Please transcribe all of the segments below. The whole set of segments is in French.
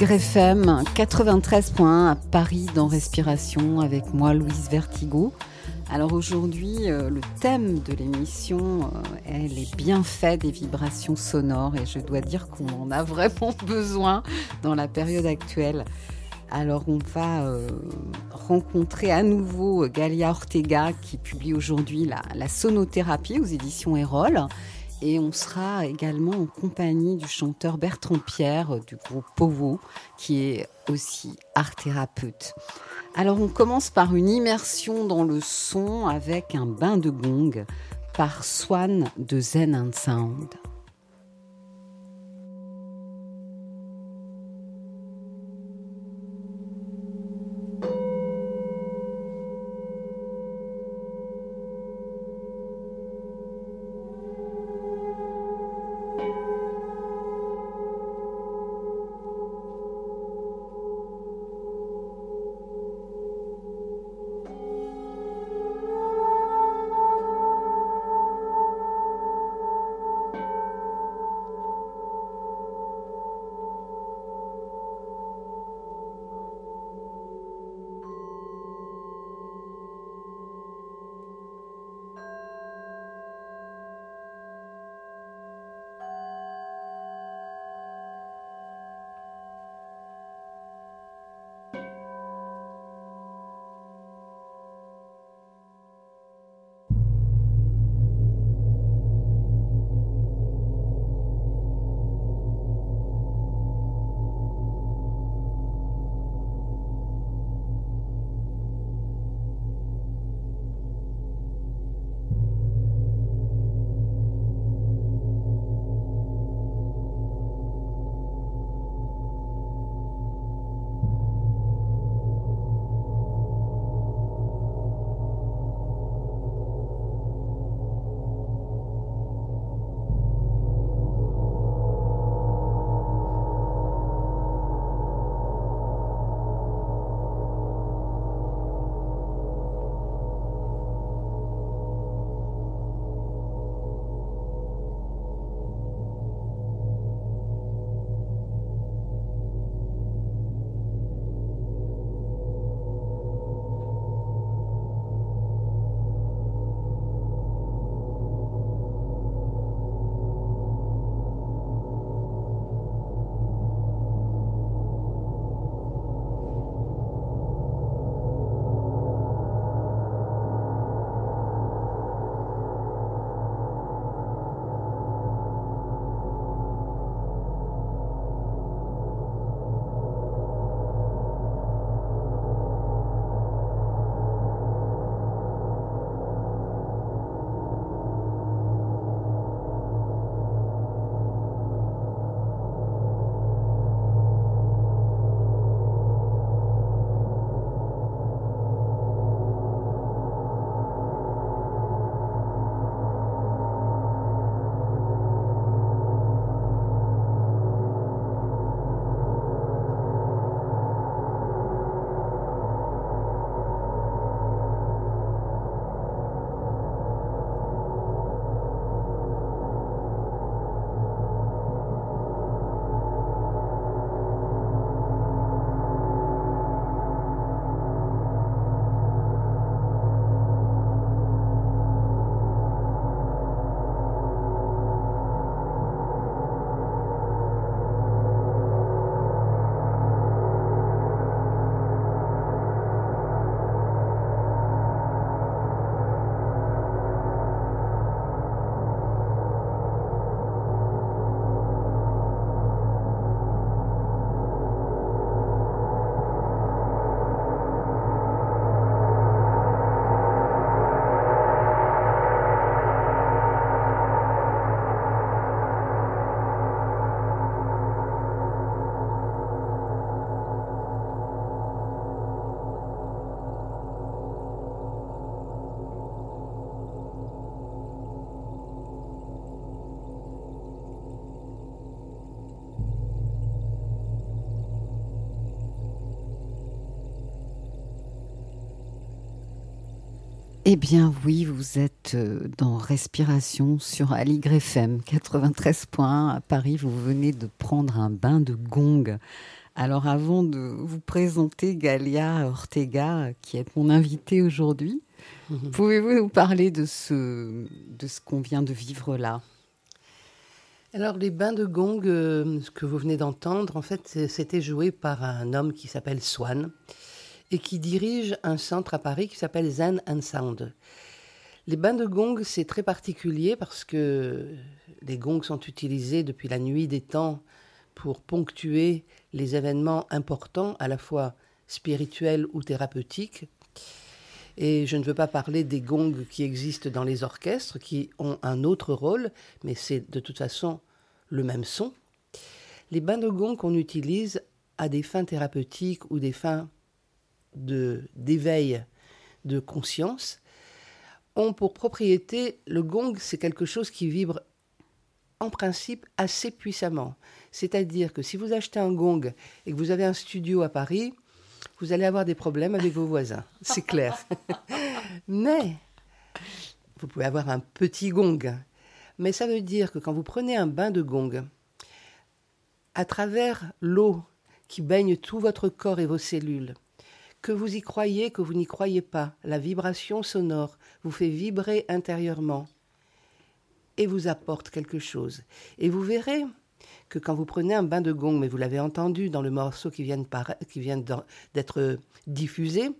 Aligre FM 93.1 à Paris dans Respiration avec moi Louise Vertigo. Alors aujourd'hui, euh, le thème de l'émission euh, est les bienfaits des vibrations sonores et je dois dire qu'on en a vraiment besoin dans la période actuelle. Alors on va euh, rencontrer à nouveau Galia Ortega qui publie aujourd'hui la, la sonothérapie aux éditions Erol et on sera également en compagnie du chanteur Bertrand Pierre du groupe Povo, qui est aussi art thérapeute. Alors on commence par une immersion dans le son avec un bain de gong par Swan de Zen and Sound. Eh bien oui, vous êtes euh, dans Respiration sur Aligre FM 93 points à Paris. Vous venez de prendre un bain de gong. Alors avant de vous présenter Galia Ortega, qui est mon invitée aujourd'hui, pouvez-vous nous parler de ce, de ce qu'on vient de vivre là? Alors les bains de gong, euh, ce que vous venez d'entendre, en fait, c'était joué par un homme qui s'appelle Swan et qui dirige un centre à Paris qui s'appelle Zen and Sound. Les bains de gong, c'est très particulier parce que les gongs sont utilisés depuis la nuit des temps pour ponctuer les événements importants, à la fois spirituels ou thérapeutiques. Et je ne veux pas parler des gongs qui existent dans les orchestres, qui ont un autre rôle, mais c'est de toute façon le même son. Les bains de gong qu'on utilise à des fins thérapeutiques ou des fins d'éveil de, conscience ont pour propriété, le gong, c'est quelque chose qui vibre en principe assez puissamment. C'est-à-dire que si vous achetez un gong et que vous avez un studio à Paris, vous allez avoir des problèmes avec vos voisins, c'est clair. Mais vous pouvez avoir un petit gong. Mais ça veut dire que quand vous prenez un bain de gong, à travers l'eau qui baigne tout votre corps et vos cellules, que vous y croyez, que vous n'y croyez pas, la vibration sonore vous fait vibrer intérieurement et vous apporte quelque chose. Et vous verrez que quand vous prenez un bain de gong, mais vous l'avez entendu dans le morceau qui vient, d'être diffusé,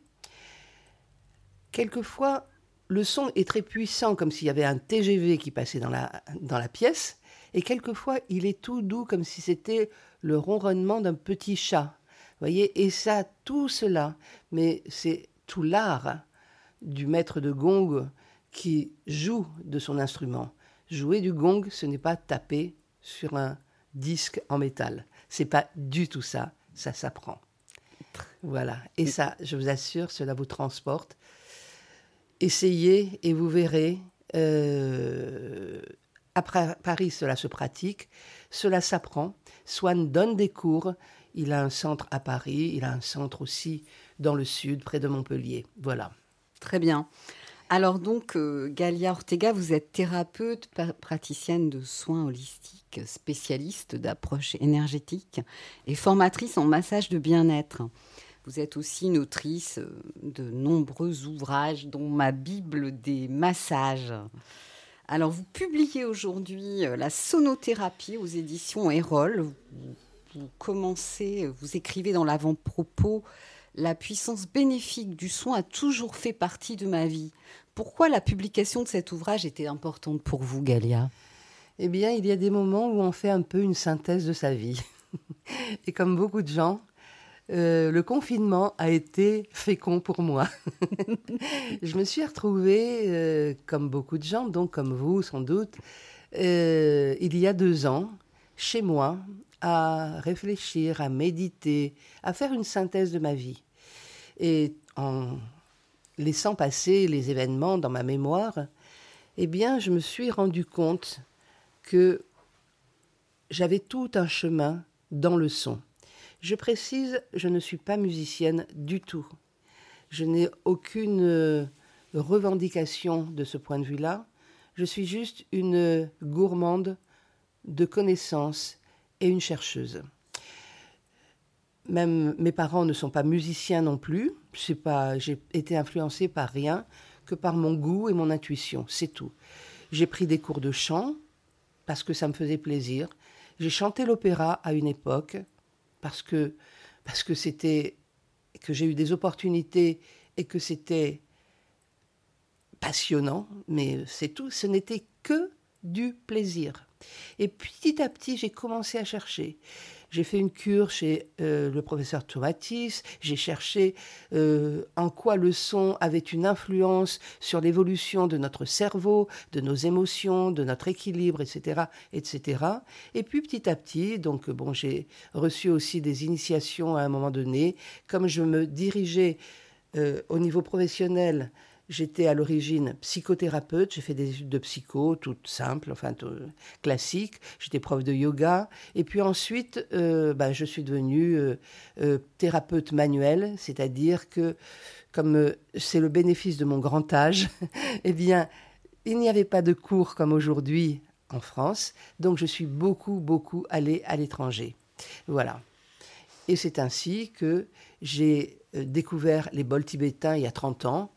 quelquefois le son est très puissant, comme s'il y avait un TGV qui passait dans la, dans la pièce, et quelquefois il est tout doux, comme si c'était le ronronnement d'un petit chat voyez, et ça, tout cela, mais c'est tout l'art du maître de gong qui joue de son instrument. Jouer du gong, ce n'est pas taper sur un disque en métal. C'est pas du tout ça. Ça s'apprend. Voilà. Et ça, je vous assure, cela vous transporte. Essayez et vous verrez. Euh, après Paris, cela se pratique, cela s'apprend. Swan donne des cours il a un centre à Paris, il a un centre aussi dans le sud, près de Montpellier. Voilà. Très bien. Alors donc, euh, Galia Ortega, vous êtes thérapeute, praticienne de soins holistiques, spécialiste d'approche énergétique et formatrice en massage de bien-être. Vous êtes aussi une autrice euh, de nombreux ouvrages, dont ma Bible des massages. Alors, vous publiez aujourd'hui euh, la sonothérapie aux éditions Erol commencez, vous écrivez dans l'avant-propos, la puissance bénéfique du soin a toujours fait partie de ma vie. Pourquoi la publication de cet ouvrage était importante pour vous, Galia? Eh bien, il y a des moments où on fait un peu une synthèse de sa vie. Et comme beaucoup de gens, euh, le confinement a été fécond pour moi. je me suis retrouvée, euh, comme beaucoup de gens, donc comme vous sans doute, euh, il y a deux ans, chez moi, à réfléchir, à méditer, à faire une synthèse de ma vie. Et en laissant passer les événements dans ma mémoire, eh bien, je me suis rendu compte que j'avais tout un chemin dans le son. Je précise, je ne suis pas musicienne du tout. Je n'ai aucune revendication de ce point de vue-là. Je suis juste une gourmande de connaissances et une chercheuse. Même mes parents ne sont pas musiciens non plus. pas, j'ai été influencée par rien que par mon goût et mon intuition, c'est tout. J'ai pris des cours de chant parce que ça me faisait plaisir. J'ai chanté l'opéra à une époque parce que parce que c'était que j'ai eu des opportunités et que c'était passionnant, mais c'est tout. Ce n'était que du plaisir. Et petit à petit, j'ai commencé à chercher. J'ai fait une cure chez euh, le professeur Tomatis, j'ai cherché euh, en quoi le son avait une influence sur l'évolution de notre cerveau, de nos émotions, de notre équilibre, etc., etc. Et puis petit à petit, donc bon, j'ai reçu aussi des initiations à un moment donné, comme je me dirigeais euh, au niveau professionnel J'étais à l'origine psychothérapeute, j'ai fait des études de psycho, toutes simples, enfin classiques. J'étais prof de yoga. Et puis ensuite, euh, bah, je suis devenue euh, euh, thérapeute manuel, c'est-à-dire que comme c'est le bénéfice de mon grand âge, eh bien, il n'y avait pas de cours comme aujourd'hui en France. Donc je suis beaucoup, beaucoup allée à l'étranger. Voilà. Et c'est ainsi que j'ai découvert les bols tibétains il y a 30 ans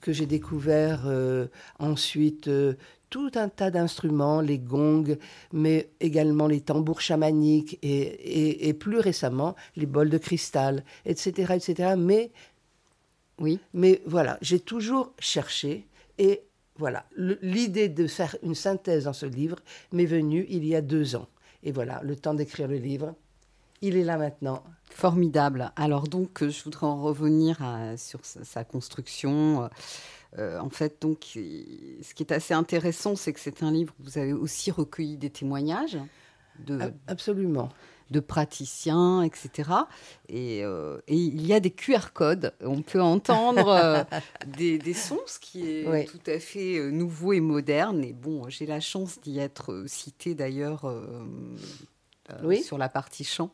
que j'ai découvert euh, ensuite euh, tout un tas d'instruments, les gongs, mais également les tambours chamaniques et, plus récemment les bols de cristal, etc., etc. Mais oui, mais voilà, j'ai toujours cherché et voilà, l'idée de faire une synthèse dans ce livre m'est venue il y a deux ans. Et voilà, le temps d'écrire le livre, il est là maintenant. Formidable. Alors donc, je voudrais en revenir sur sa, construction. Euh, en fait, donc, ce qui est assez intéressant, c'est que c'est un livre où vous avez aussi recueilli des témoignages de, Absolument. de praticiens, etc. Euh, et, il y a des QR codes. On peut entendre euh, des, sons, ce qui est tout à fait nouveau et moderne. Et bon, j'ai la chance d'y être citée d'ailleurs sur la partie chant.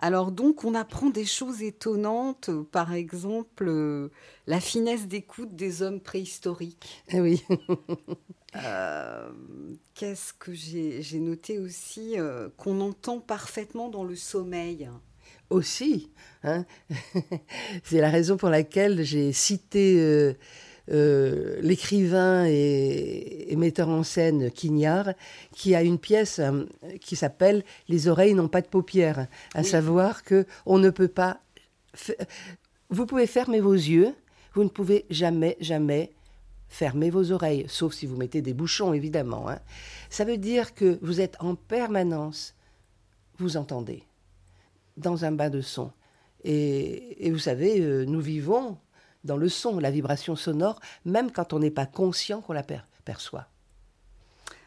Alors donc, on apprend des choses étonnantes, par exemple euh, la finesse d'écoute des hommes préhistoriques. Eh oui. Euh, qu'est-ce que j'ai noté aussi euh, qu'on entend parfaitement dans le sommeil Aussi, hein c'est la raison pour laquelle j'ai cité euh, l'écrivain et, metteur en scène Quignard, qui a une pièce euh, qui s'appelle Les oreilles n'ont pas de paupières, à savoir que on ne peut pas. Vous pouvez fermer vos yeux, vous ne pouvez jamais, jamais fermer vos oreilles, sauf si vous mettez des bouchons, évidemment. Hein. Ça veut dire que vous êtes en permanence, vous entendez, dans un bain de son. Et, vous savez, euh, nous vivons dans le son, la vibration sonore, même quand on n'est pas conscient qu'on la perçoit.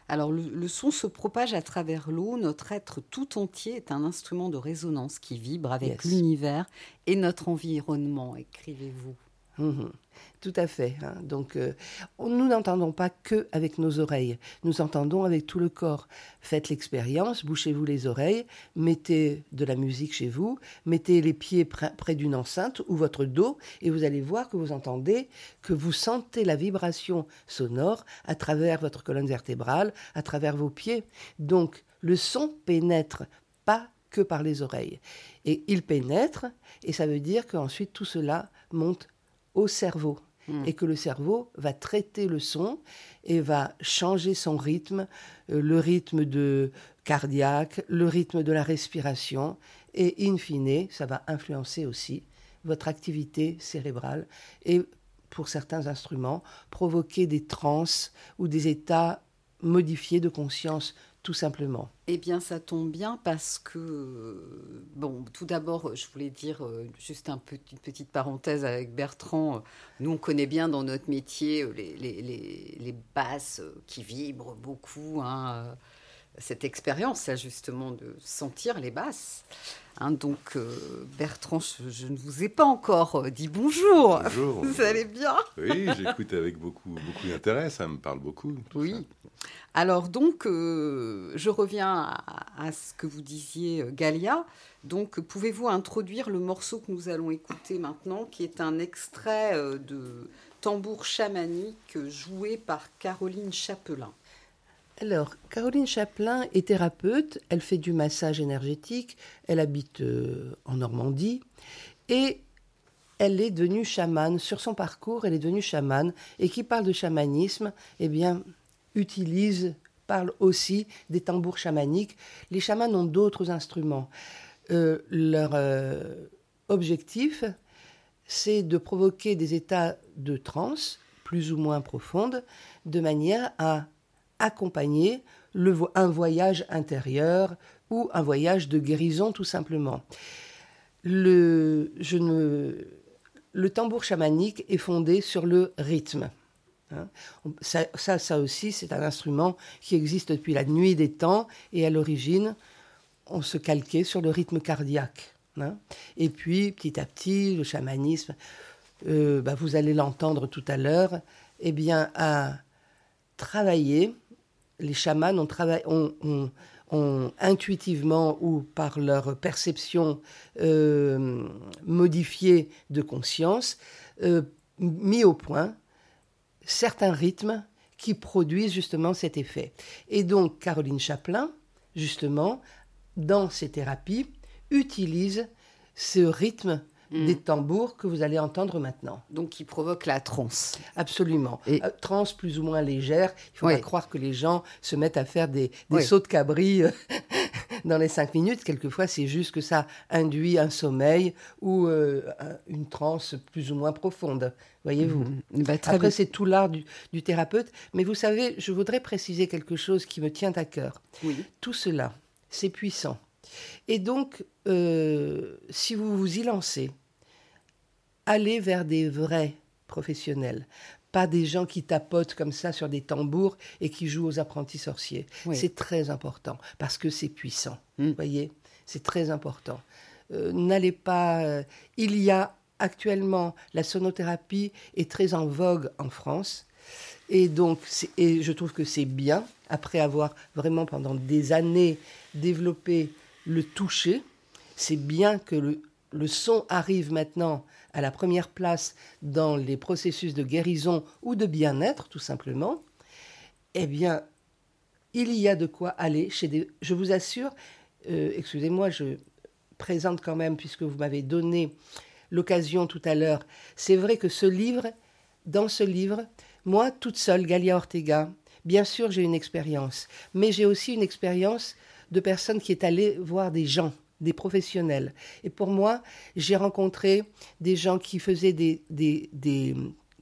Alors le, son se propage à travers l'eau, notre être tout entier est un instrument de résonance qui vibre avec l'univers et notre environnement, écrivez-vous. Mhm. Tout à fait. Hein. Donc, euh, nous n'entendons pas que avec nos oreilles. Nous entendons avec tout le corps. Faites l'expérience, bouchez-vous les oreilles, mettez de la musique chez vous, mettez les pieds près d'une enceinte ou votre dos, et vous allez voir que vous entendez, que vous sentez la vibration sonore à travers votre colonne vertébrale, à travers vos pieds. Donc, le son pénètre pas que par les oreilles. Et il pénètre, et ça veut dire qu'ensuite tout cela monte au cerveau. Hmm. Et que le cerveau va traiter le son et va changer son rythme, euh, le rythme de cardiaque, le rythme de la respiration, et in fine, ça va influencer aussi votre activité cérébrale et pour certains instruments, provoquer des transes ou des états modifiés de conscience tout simplement Eh bien, ça tombe bien parce que, bon, tout d'abord, je voulais dire euh, juste un une petite parenthèse avec Bertrand. Nous, on connaît bien dans notre métier euh, les, les, les, basses euh, qui vibrent beaucoup. Hein, cette expérience, justement, de sentir les basses. Hein, donc, Bertrand, je, ne vous ai pas encore dit bonjour. Bonjour. Vous allez bien? Oui, j'écoute avec beaucoup, beaucoup d'intérêt, ça me parle beaucoup. Oui. Alors donc, euh, je reviens à, ce que vous disiez, euh, Galia. Donc, pouvez-vous introduire le morceau que nous allons écouter maintenant, qui est un extrait euh, de tambour chamanique joué par Caroline Chapelain? Alors, Caroline Chapelain est thérapeute, elle fait du massage énergétique, elle habite en Normandie et elle est devenue chamane. Sur son parcours, elle est devenue chamane et qui parle de chamanisme, eh bien, utilise, parle aussi des tambours chamaniques. Les chamans ont d'autres instruments. Euh, leur euh, objectif, c'est de provoquer des états de transe plus ou moins profondes, de manière à accompagner un voyage intérieur ou un voyage de guérison tout simplement. Le, je ne, le tambour chamanique est fondé sur le rythme. Hein. Ça, ça, aussi, c'est un instrument qui existe depuis la nuit des temps et à l'origine, on se calquait sur le rythme cardiaque. Hein. Et puis, petit à petit, le chamanisme euh, bah, vous allez l'entendre tout à l'heure, eh bien. Les chamans ont, intuitivement ou par leur perception euh, modifiée de conscience, euh, mis au point certains rythmes qui produisent justement cet effet. Et donc, Caroline Chaplin, justement, dans ses thérapies, utilise ce rythme Mm. des tambours que vous allez entendre maintenant. Donc qui provoque la transe. Absolument. Et... Euh, transe plus ou moins légère. Il faut pas croire que les gens se mettent à faire des, sauts de cabri euh, dans les cinq minutes. Quelquefois, c'est juste que ça induit un sommeil ou euh, une transe plus ou moins profonde. Voyez-vous? Mm. Bah, Après, c'est tout l'art du, du, thérapeute. Mais vous savez, je voudrais préciser quelque chose qui me tient à cœur. Oui. Tout cela, c'est puissant. Et donc, si vous vous y lancez, aller vers des vrais professionnels, pas des gens qui tapotent comme ça sur des tambours et qui jouent aux apprentis sorciers. C'est très important parce que c'est puissant. Vous hmm. voyez, c'est très important. Euh, n'allez pas. Euh, il y a actuellement la sonothérapie est très en vogue en France et donc et je trouve que c'est bien après avoir vraiment pendant des années développé le toucher. C'est bien que le, le son arrive maintenant à la première place dans les processus de guérison ou de bien-être, tout simplement, eh bien, il y a de quoi aller chez des... Je vous assure, euh, excusez-moi, je présente quand même, puisque vous m'avez donné l'occasion tout à l'heure, c'est vrai que ce livre, dans ce livre, moi, toute seule, Galia Ortega, bien sûr, j'ai une expérience, mais j'ai aussi une expérience de personne qui est allée voir des gens des professionnels. Et pour moi, j'ai rencontré des gens qui faisaient des, des,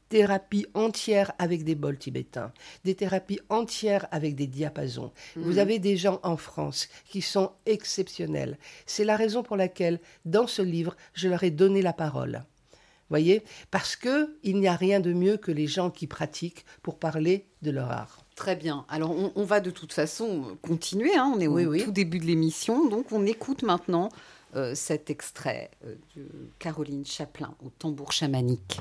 thérapies entières avec des bols tibétains, des thérapies entières avec des diapasons. Mhm. Vous avez des gens en France qui sont exceptionnels. C'est la raison pour laquelle, dans ce livre, je leur ai donné la parole. Voyez? Parce que il n'y a rien de mieux que les gens qui pratiquent pour parler de leur art. Très bien. Alors, on, va de toute façon continuer. Hein. On est au tout début de l'émission. Donc, on écoute maintenant euh, cet extrait euh, de Caroline Chaplin au tambour chamanique.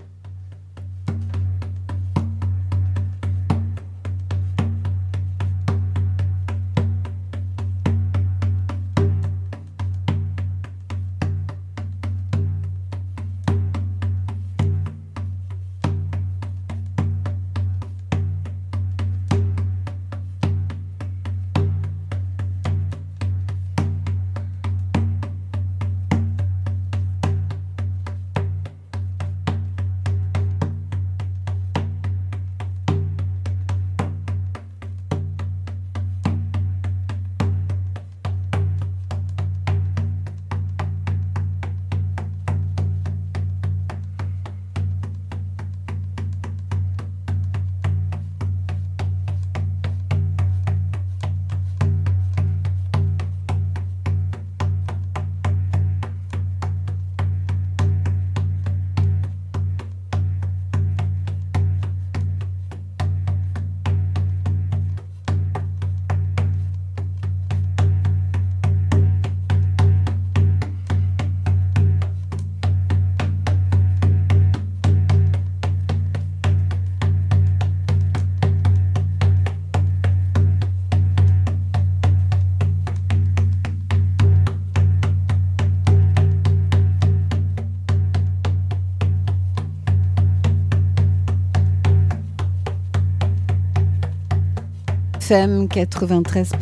FM 93.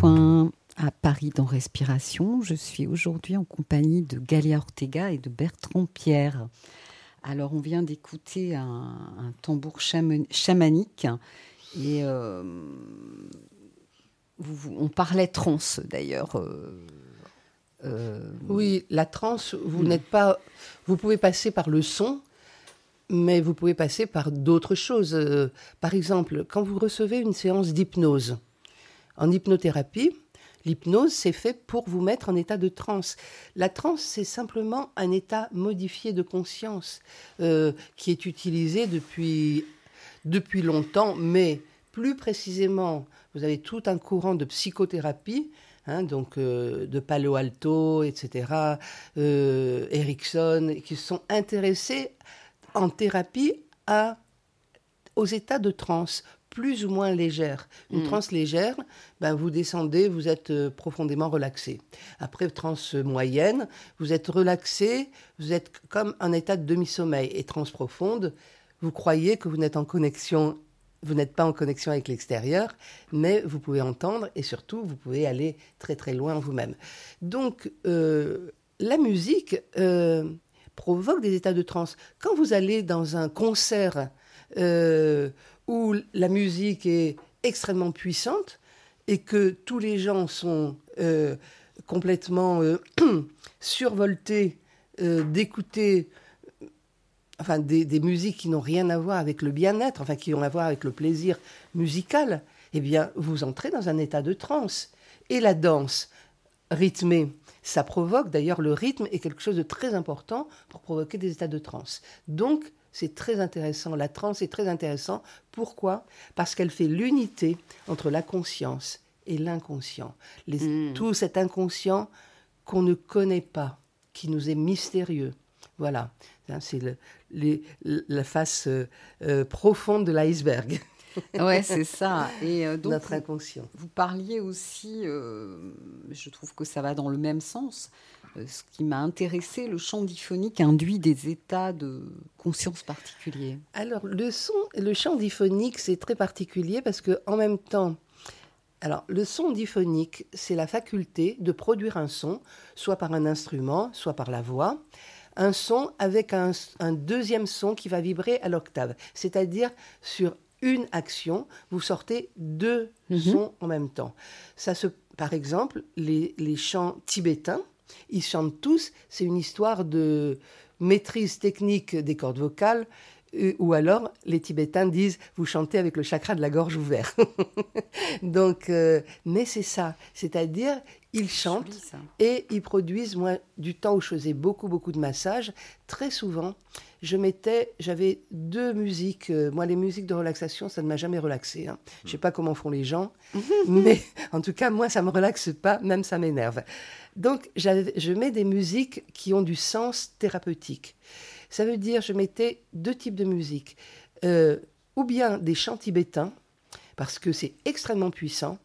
à Paris dans Respiration. Je suis aujourd'hui en compagnie de Galia Ortega et de Bertrand Pierre. Alors, on vient d'écouter un, tambour chamanique et euh, on parlait trance d'ailleurs. Euh, euh, oui, la trance, vous hmm. n'êtes pas. Vous pouvez passer par le son, mais vous pouvez passer par d'autres choses. par exemple, quand vous recevez une séance d'hypnose, en hypnothérapie, l'hypnose, c'est fait pour vous mettre en état de transe. La transe, c'est simplement un état modifié de conscience euh, qui est utilisé depuis, depuis longtemm, mais plus précisément, vous avez tout un courant de psychothérapie Hein, donc euh, de Palo Alto, etc., euh, Erickson, qui sont intéressés en thérapie aux états de transe plus ou moins légère. Une Mm. transe légère, ben vous descendez, vous êtes euh, profondément relaxé. Après, transe moyenne, vous êtes relaxé, vous êtes comme un état de demi-sommeil. Et transe profonde, vous croyez que vous n'êtes en connexion, vous n'êtes pas en connexion avec l'extérieur, mais vous pouvez entendre et surtout, vous pouvez aller très très loin vous-même. Donc, euh, la musique euh, provoque des états de transe. Quand vous allez dans un concert euh, où la musique est extrêmement puissante et que tous les gens sont euh, complètement euh, survoltés euh, d'écouter enfin, des, des musiques qui n'ont rien à voir avec le bien-être, enfin qui ont à voir avec le plaisir musical, eh bien, vous entrez dans un état de transe. Et la danse rythmée, ça provoque, d'ailleurs, le rythme est quelque chose de très important pour provoquer des états de transe. Donc, c'est très intéressant. La transe est très intéressant. Pourquoi? Parce qu'elle fait l'unité entre la conscience et l'inconscient. Les- Mm. Tout cet inconscient qu'on ne connaît pas, qui nous est mystérieux. Voilà, Hein, c'est le- la face euh, euh, profonde de l'iceberg, Ouais, c'est ça. Et euh, donc, notre vous, inconscient. vous parliez aussi, euh, je trouve que ça va dans le même sens. euh, ce qui m'a intéressé, le chant diphonique induit des états de conscience particuliers. Alors, le son, le chant diphonique, c'est très particulier parce que en même temps, alors le son diphonique, c'est la faculté de produire un son, soit par un instrument, soit par la voix, un son avec un, un deuxième son qui va vibrer à l'octave. C'est-à-dire sur une action, vous sortez deux Mhm. sons en même temps. Ça se, par exemple, les, les chants tibétains, ils chantent tous. C'est une histoire de maîtrise technique des cordes vocales. Euh, Ou alors, les Tibétains disent, vous chantez avec le chakra de la gorge ouvert. Donc, euh, mais c'est ça. C'est-à-dire, ils chantent et ils produisent, moi, du temps où je faisais beaucoup, beaucoup de massages, très souvent, je mettais, j'avais deux musiques. euh, moi, les musiques de relaxation, ça ne m'a jamais relaxé. Hein. Je sais pas comment font les gens, mais en tout cas, moi, ça me relaxe pas, même ça m'énerve. Donc, je mets des musiques qui ont du sens thérapeutique. Ça veut dire, je mettais deux types de musique. Euh, ou bien des chants tibétains, parce que c'est extrêmement puissant.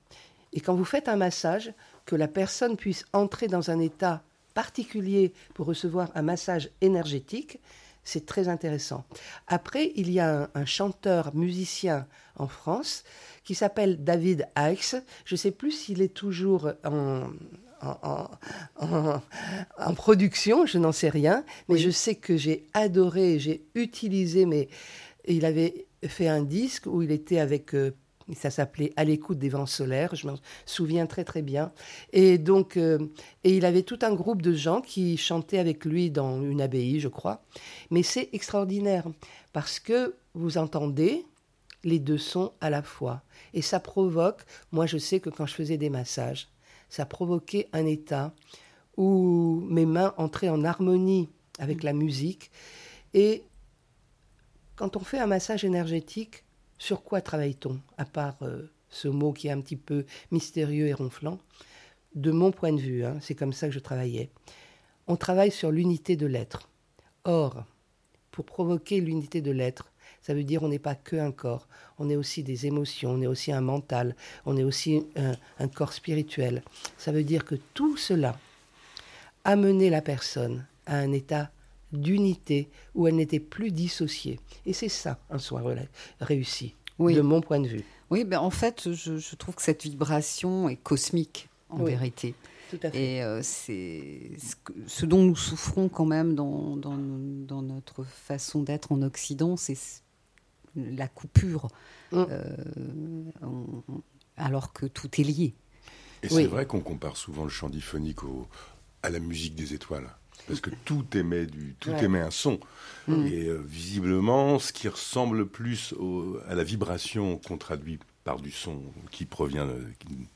Et quand vous faites un massage, que la personne puisse entrer dans un état particulier pour recevoir un massage énergétique, c'est très intéressant. Après, il y a un, un chanteur musicien en France qui s'appelle David Aix. Je ne sais plus s'il est toujours en, en, en- en- en production, je n'en sais rien, mais Oui. je sais que j'ai adoré, j'ai utilisé, mais il avait fait un disque où il était avec, euh, ça s'appelait À l'écoute des vents solaires, je m'en souviens très très bien. Et donc, euh, et il avait tout un groupe de gens qui chantaient avec lui dans une abbaye, je crois. Mais c'est extraordinaire parce que vous entendez les deux sons à la fois. Et ça provoque, moi je sais que quand je faisais des massages, ça provoquait un état où mes mains entraient en harmonie avec la musique. Et quand on fait un massage énergétique, sur quoi travaille-t-on À part euh, ce mot qui est un petit peu mystérieux et ronflant? De mon point de vue, hein, c'est comme ça que je travaillais. On travaille sur l'unité de l'être. Or, pour provoquer l'unité de l'être, ça veut dire on n'est pas que un corps, on est aussi des émotions, on est aussi un mental, on est aussi un, un corps spirituel. Ça veut dire que tout cela amenait la personne à un état d'unité où elle n'était plus dissociée. Et c'est ça un soin réussi, Oui. de mon point de vue. Oui, ben en fait, je, je trouve que cette vibration est cosmique, en Oui. vérité. Tout à fait. Et euh, c'est ce, dont nous souffrons quand même dans, dans, dans notre façon d'être en Occident, c'est la coupure, Mm. euh, on- alors que tout est lié. Et Oui. c'est vrai qu'on compare souvent le chant diphonique au- à la musique des étoiles. Parce que tout émet, du, tout Ouais. émet un son. Mm. Et euh, visiblement, ce qui ressemble plus au- à la vibration qu'on traduit par du son qui provient euh,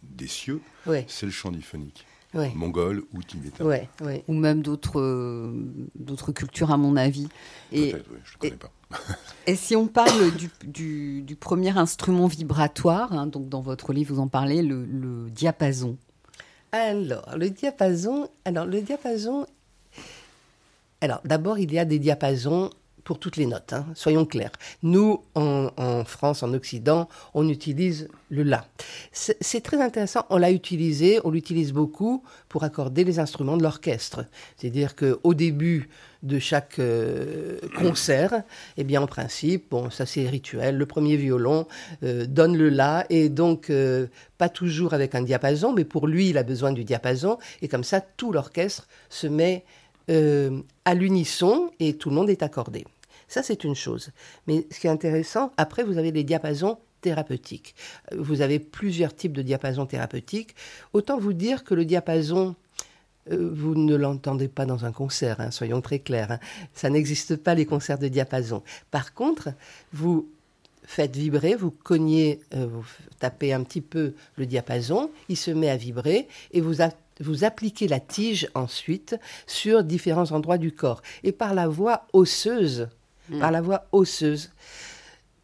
des cieux, c'est le chant diphonique. Oui, Mongol ou tibétain. oui, oui. Ou même d'autres euh, d'autres cultures, à mon avis. Et, Peut-être, oui, je ne connais pas. Et si on parle du, du- du premier instrument vibratoire, hein, donc dans votre livre vous en parlez, le, le diapason. Alors, le diapason, alors le diapason, alors d'abord il y a des diapasons pour toutes les notes, hein, soyons clairs. Nous, en, France, en Occident, on utilise le La. C'est très intéressant, on l'a utilisé, on l'utilise beaucoup pour accorder les instruments de l'orchestre. C'est-à-dire qu'au début de chaque euh, concert, eh bien, en principe, bon, ça c'est rituel, le premier violon euh, donne le La, et donc, euh, pas toujours avec un diapason, mais pour lui, il a besoin du diapason, et comme ça, tout l'orchestre se met à l'unisson et tout le monde est accordé. Ça, c'est une chose. Mais ce qui est intéressant, après, vous avez les diapasons thérapeutiques. Vous avez plusieurs types de diapasons thérapeutiques. Autant vous dire que le diapason, euh, vous ne l'entendez pas dans un concert, hein, soyons très clairs. Hein. Ça n'existe pas les concerts de diapason. Par contre, vous faites vibrer, vous cognez, euh, vous tapez un petit peu le diapason, il se met à vibrer et vous, vous appliquez la tige ensuite sur différents endroits du corps. Et par la voix osseuse, Mm. par la voie osseuse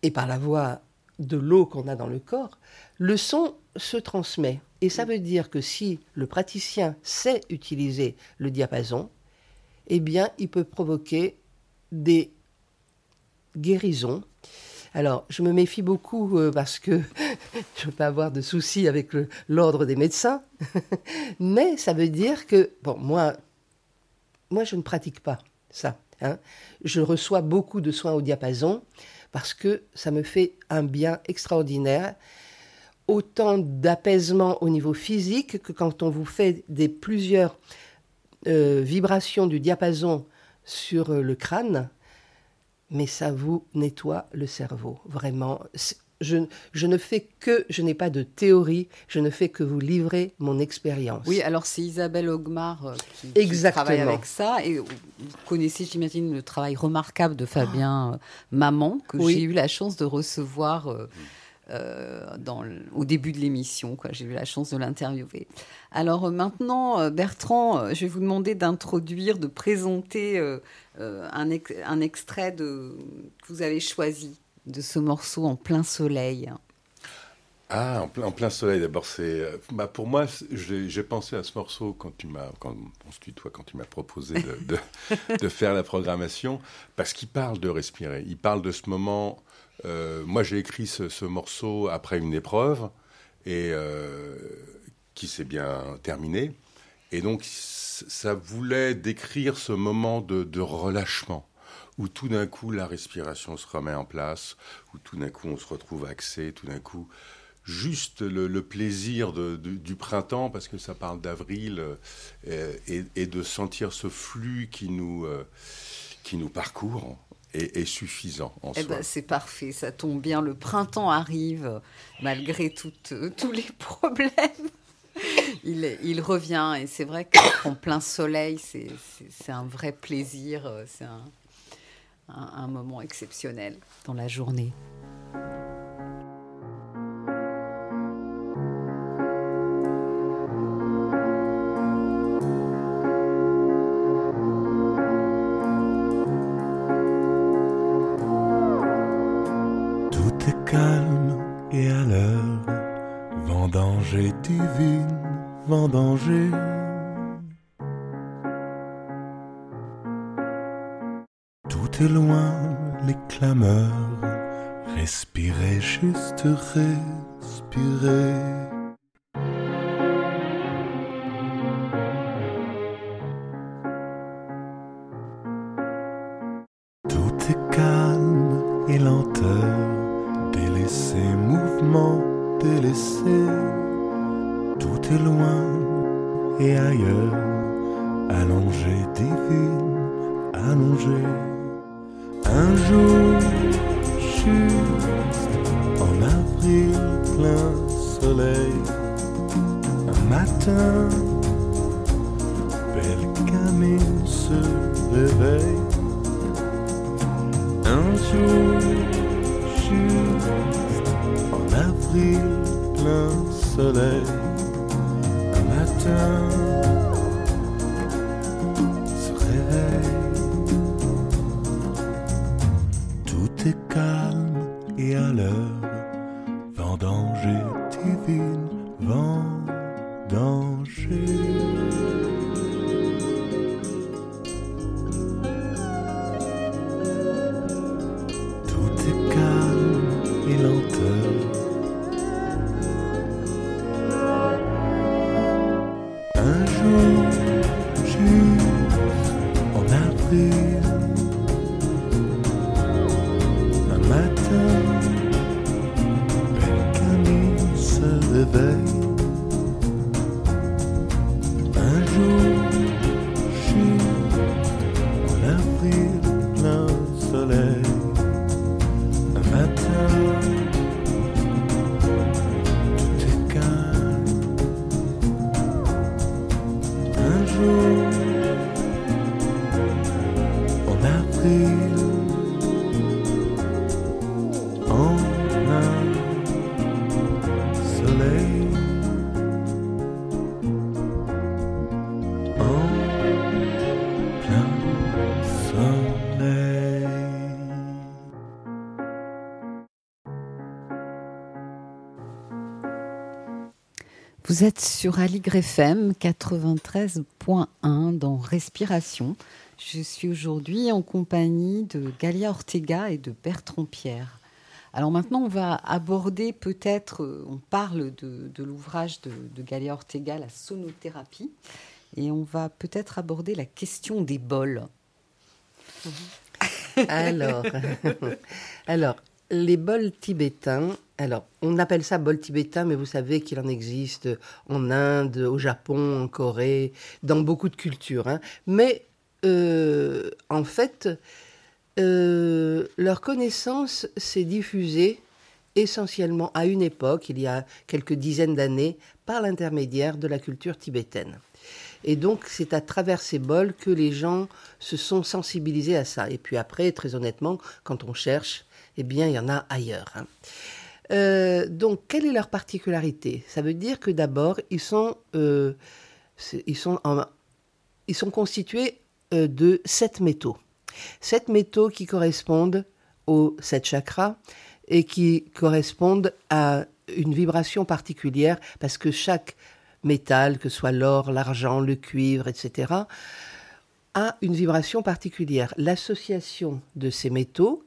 et par la voie de l'eau qu'on a dans le corps, le son se transmet. Et ça mm. veut dire que si le praticien sait utiliser le diapason, eh bien, il peut provoquer des guérisons. Alors, je me méfie beaucoup euh, parce que je ne veux pas avoir de soucis avec l'ordre des médecins, mais ça veut dire que, bon, moi, moi, je ne pratique pas ça. Hein. Je reçois beaucoup de soins au diapason parce que ça me fait un bien extraordinaire. Autant d'apaisement au niveau physique que quand on vous fait des plusieurs euh, vibrations du diapason sur euh, le crâne, mais ça vous nettoie le cerveau. Vraiment, je, ne fais que, je n'ai pas de théorie, je ne fais que vous livrer mon expérience. Oui, alors c'est Isabelle Ogmar euh, qui, travaille avec ça. Et vous connaissez, j'imagine, le travail remarquable de Fabien euh, Maman, que j'ai eu la chance de recevoir. Euh, dans au début de l'émission. J'ai eu la chance de l'interviewer. Alors maintenant, Bertrand, je vais vous demander d'introduire, de présenter un, un, extrait de, que vous avez choisi de ce morceau en plein soleil ah, en plein, en plein soleil, d'abord, c'est. Euh, bah pour moi, j'ai pensé à ce morceau quand tu m'as. Quand, on se tutoie, quand tu m'as proposé de, de, faire la programmation, parce qu'il parle de respirer. Il parle de ce moment. Euh, moi, j'ai écrit ce, morceau après une épreuve, et euh, qui s'est bien terminée. Et donc, ça voulait décrire ce moment de, de relâchement où tout d'un coup la respiration se remet en place, où tout d'un coup on se retrouve axé, tout d'un coup juste le, plaisir du printemps, parce que ça parle d'avril, euh, et, de sentir ce flux qui nous, euh, qui nous parcourt. Est, suffisant en eh ben, c'est parfait, ça tombe bien. Le printemps arrive, malgré toutes, tous les problèmes. Il, il, revient et c'est vrai qu'en plein soleil, c'est un vrai plaisir. Euh, c'est un, un, moment exceptionnel dans la journée. Tout est calme et à l'heure, vendanger divine, vendanger loin les clameurs. Respirez, juste respirez. En Vous êtes sur Aligre FM 93.1 dans Respiration. Je suis aujourd'hui en compagnie de Galia Ortega et de Bertrand Pierre. Alors maintenant, on va aborder peut-être, euh, on parle de, de l'ouvrage de, de Galia Ortega, la sonothérapie, et on va peut-être aborder la question des bols. Alors, alors, les bols tibétains, alors, on appelle ça bol tibétain, mais vous savez qu'il en existe en Inde, au Japon, en Corée, dans beaucoup de cultures. hein. Mais, euh, en fait, euh, leur connaissance s'est diffusée essentiellement à une époque, il y a quelques dizaines d'années, par l'intermédiaire de la culture tibétaine. Et donc, c'est à travers ces bols que les gens se sont sensibilisés à ça. Et puis après, très honnêtement, quand on cherche, eh bien, il y en a ailleurs. hein. Euh, donc, quelle est leur particularité? Ça veut dire que d'abord, ils sont, euh, ils sont constitués euh, de sept métaux. Sept métaux qui correspondent aux sept chakras et qui correspondent à une vibration particulière parce que chaque métal, que ce soit l'or, l'argent, le cuivre, etc., a une vibration particulière. L'association de ces métaux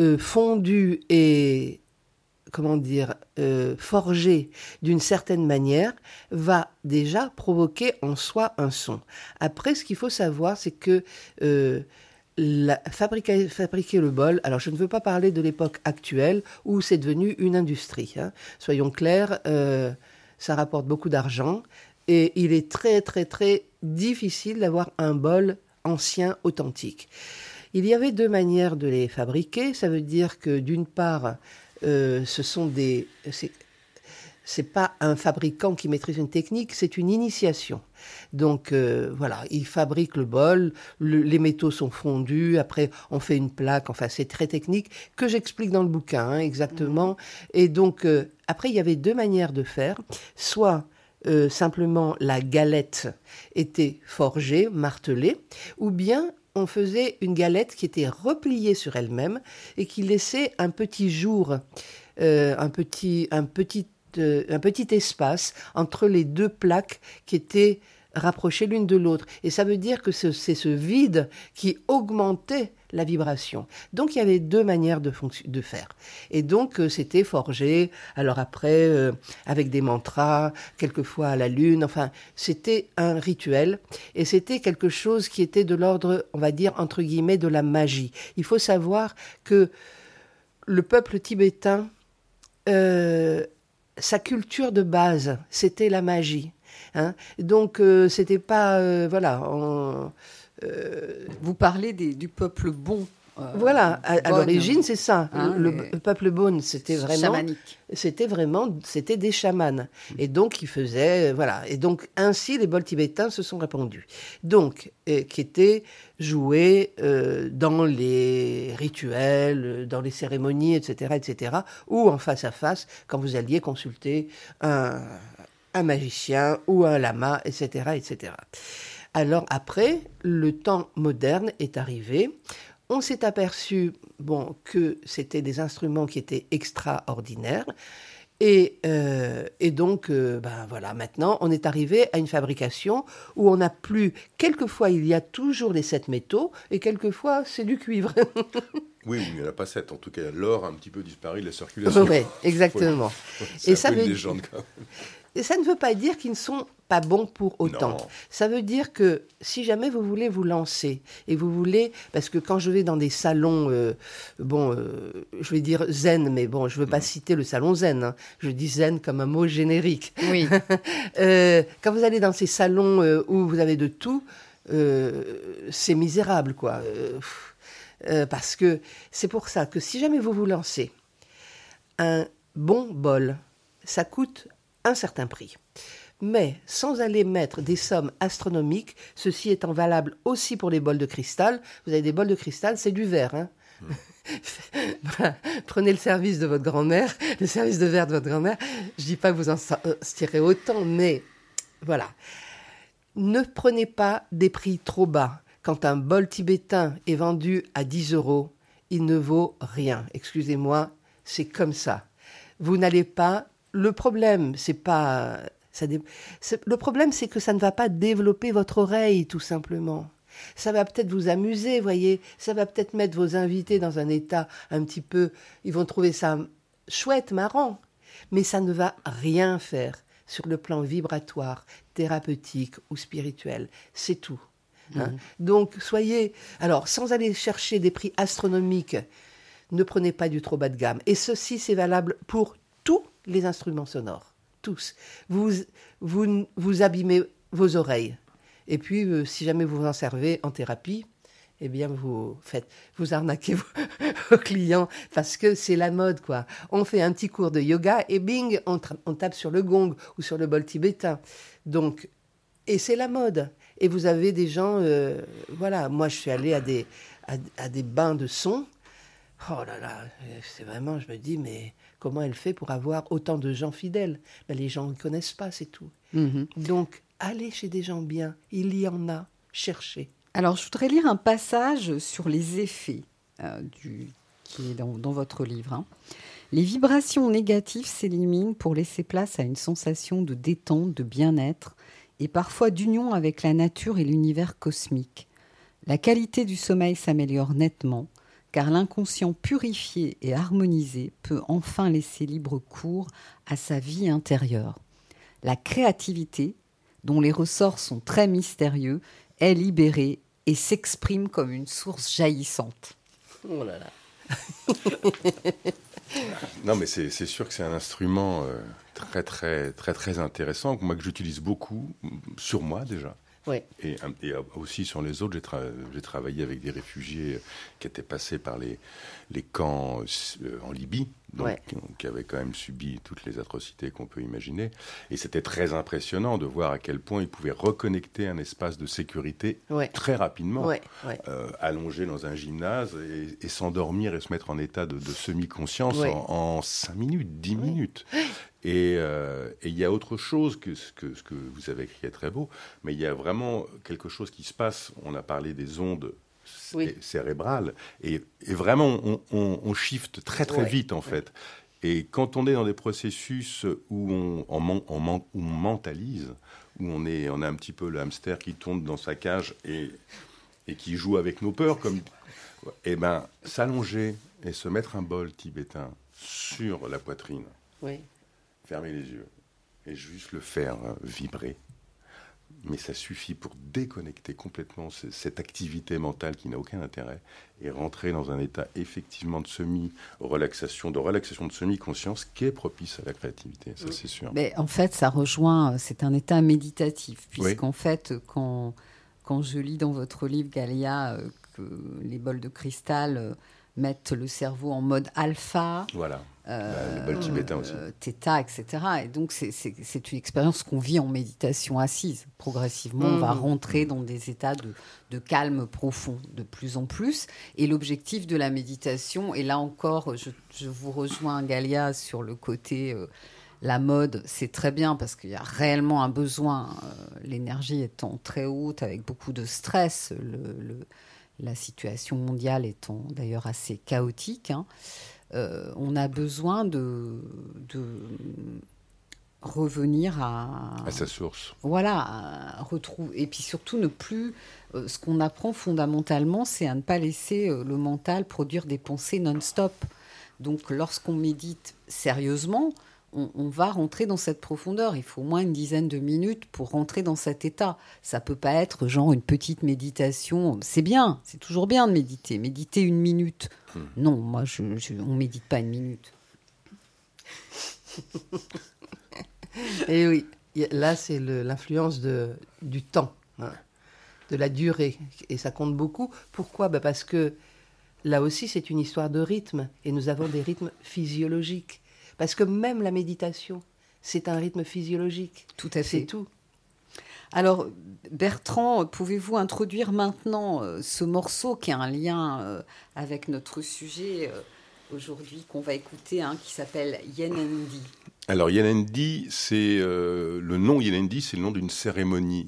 euh, fondus et comment dire euh, forgés d'une certaine manière va déjà provoquer en soi un son. Après, ce qu'il faut savoir, c'est que euh, fabriquer le bol, alors je ne veux pas parler de l'époque actuelle où c'est devenu une industrie. hein. Soyons clairs, euh, ça rapporte beaucoup d'argent et il est très très très difficile d'avoir un bol ancien authentique. Il y avait deux manières de les fabriquer. Ça veut dire que d'une part, euh, ce sont des, c'est, pas un fabricant qui maîtrise une technique, c'est une initiation. Donc euh, voilà, il fabrique le bol, le- les métaux sont fondus, après on fait une plaque, enfin c'est très technique, que j'explique dans le bouquin hein, exactement. Et donc euh, après il y avait deux manières de faire, soit euh, simplement la galette était forgée, martelée, ou bien on faisait une galette qui était repliée sur elle-même et qui laissait un petit jour, euh, euh, un petit espace entre les deux plaques qui étaient rapprochées l'une de l'autre. Et ça veut dire que ce- c'est ce vide qui augmentait la vibration. Donc il y avait deux manières de faire. Et donc euh, c'était forgé, alors après euh, avec des mantras, quelquefois à la lune, enfin c'était un rituel et c'était quelque chose qui était de l'ordre, on va dire entre guillemets, de la magie. Il faut savoir que le peuple tibétain, euh, sa culture de base, c'était la magie. Hein. Donc euh, c'était pas, euh, voilà, on- euh, Vous parlez des- du peuple bon. euh, voilà, à, l'origine, c'est ça. Hein, le, les- le peuple Beaune, c'était vraiment, c'était vraiment, c'était des chamans. Et donc, ils faisaient, voilà. Et donc, ainsi, les bols tibétains se sont répandus. Donc, qui étaient joués euh, dans les rituels, dans les cérémonies, etc., etc., ou en face à face, quand vous alliez consulter un, un magicien ou un lama, etc., etc. Alors après, le temps moderne est arrivé. On s'est aperçu bon, que c'était des instruments qui étaient extraordinaires. Et, euh, et donc, euh, ben voilà, maintenant, on est arrivé à une fabrication où on n'a plus. Quelquefois, il y a toujours les sept métaux, et quelquefois, c'est du cuivre. Oui, il n'y en a pas sept. En tout cas, l'or a un petit peu disparu de la circulation. oui, exactement. C'est Et un ça peu une légende quand même. Ça ne veut pas dire qu'ils ne sont pas bons pour autant. Non. Ça veut dire que si jamais vous voulez vous lancer et vous voulez, parce que quand je vais dans des salons, euh, bon, euh, je vais dire zen, mais bon, je veux pas citer le salon zen. hein. Je dis zen comme un mot générique. Oui. Euh, quand vous allez dans ces salons euh, où vous avez de tout, euh, c'est misérable, quoi. Euh, pff, euh, parce que c'est pour ça que si jamais vous vous lancez, un bon bol, ça coûte un certain prix. Mais sans aller mettre des sommes astronomiques, ceci étant valable aussi pour les bols de cristal. Vous avez des bols de cristal, c'est du verre. Hein Voilà. Prenez le service de votre grand-mère, le service de verre de votre grand-mère. Je dis pas que vous en euh, tirez autant, mais voilà. Ne prenez pas des prix trop bas. Quand un bol tibétain est vendu à 10 euros, il ne vaut rien. Excusez-moi, c'est comme ça. Vous n'allez pas. Le problème, c'est pas. Ça dé- Le problème, c'est que ça ne va pas développer votre oreille, tout simplement. Ça va peut-être vous amuser, voyez. Ça va peut-être mettre vos invités dans un état un petit peu. Ils vont trouver ça chouette, marrant. Mais ça ne va rien faire sur le plan vibratoire, thérapeutique ou spirituel. C'est tout. hein. Donc, soyez. Alors, sans aller chercher des prix astronomiques, ne prenez pas du trop bas de gamme. Et ceci, c'est valable pour les instruments sonores. Tous. Vous, vous, vous abîmez vos oreilles. Et puis, euh, si jamais vous en servez en thérapie, eh bien, vous faites, vous arnaquez vos, clients parce que c'est la mode, quoi. On fait un petit cours de yoga et bing, on tape sur le gong ou sur le bol tibétain. Donc, et c'est la mode. Et vous avez des gens, euh, voilà, moi je suis allée à des, à, à des bains de son. Oh là là, c'est vraiment, je me dis, mais comment elle fait pour avoir autant de gens fidèles Ben, Les gens ne connaissent pas, c'est tout. Mhm. Donc, allez chez des gens bien, il y en a, cherchez. Alors, je voudrais lire un passage sur les effets euh, du, qui est dans, dans votre livre. hein. Les vibrations négatives s'éliminent pour laisser place à une sensation de détente, de bien-être et parfois d'union avec la nature et l'univers cosmique. La qualité du sommeil s'améliore nettement car l'inconscient purifié et harmonisé peut enfin laisser libre cours à sa vie intérieure. La créativité, dont les ressorts sont très mystérieux, est libérée et s'exprime comme une source jaillissante. Oh là là. Non, mais c'est sûr que c'est un instrument euh, très, très, très, très intéressant, moi que j'utilise beaucoup, sur moi déjà. Ouais. Et, et aussi sur les autres, j'ai tra- j'ai travaillé avec des réfugiés qui étaient passés par les, les camps euh, en Libye, donc, Ouais. qui, avaient quand même subi toutes les atrocités qu'on peut imaginer. Et c'était très impressionnant de voir à quel point ils pouvaient reconnecter un espace de sécurité Ouais. très rapidement, euh, allongé dans un gymnase et, et s'endormir et se mettre en état de, de semi-conscience en, en 5 minutes, 10 minutes. Et euh, et il y a autre chose que ce, que ce que vous avez écrit est très beau, mais il y a vraiment quelque chose qui se passe. On a parlé des ondes Oui. cérébrales, et, et vraiment, on, on, on shift très très Ouais, vite en fait. Et quand on est dans des processus où on, on, on mentalise, où on est, on a un petit peu le hamster qui tourne dans sa cage et, et qui joue avec nos peurs, comme, eh ben, s'allonger et se mettre un bol tibétain sur la poitrine, Oui. Fermer les yeux et juste le faire euh, vibrer. Mais ça suffit pour déconnecter complètement ce- cette activité mentale qui n'a aucun intérêt et rentrer dans un état effectivement de semi-relaxation, de relaxation de semi-conscience qui est propice à la créativité, ça c'est sûr. Mais en fait, ça rejoint, euh, c'est un état méditatif, Oui. puisqu'en fait, quand, quand je lis dans votre livre, Galia, euh, que les bols de cristal euh, mettent le cerveau en mode alpha, Voilà, Bah, le bol tibétain aussi. euh, theta, etc. Et donc, c'est- une expérience qu'on vit en méditation assise. Progressivement, on va Mhm. rentrer dans des états de, de calme profond de plus en plus. Et l'objectif de la méditation, et là encore, je, je vous rejoins, Galia, sur le côté. euh, la mode, c'est très bien parce qu'il y a réellement un besoin. euh, L'énergie étant très haute, avec beaucoup de stress, le- le- la situation mondiale étant d'ailleurs assez chaotique, hein, euh, on a besoin de, de revenir à, à sa source. voilà, retrouver. Et puis surtout, ne plus. euh, ce qu'on apprend fondamentalement, c'est à ne pas laisser euh, le mental produire des pensées non-stop. Donc, lorsqu'on médite sérieusement, on, va rentrer dans cette profondeur. Il faut au moins une dizaine de minutes pour rentrer dans cet état. Ça peut pas être genre une petite méditation. C'est bien, c'est toujours bien de méditer. Méditer une minute. Hmm. Non, moi, je, on médite pas une minute. Et oui, là, c'est l'influence du temps, hein, de la durée. Et ça compte beaucoup. Pourquoi? Bah, Parce que là aussi, c'est une histoire de rythme. Et nous avons des rythmes physiologiques. Parce que même la méditation, c'est un rythme physiologique. Tout à fait. C'est tout. Alors, Bertrand, pouvez-vous introduire maintenant euh, ce morceau qui a un lien euh, avec notre sujet euh, aujourd'hui qu'on va écouter, hein, qui s'appelle Yenendi Alors, Yenendi, c'est le nom Yenendi, c'est le nom d'une cérémonie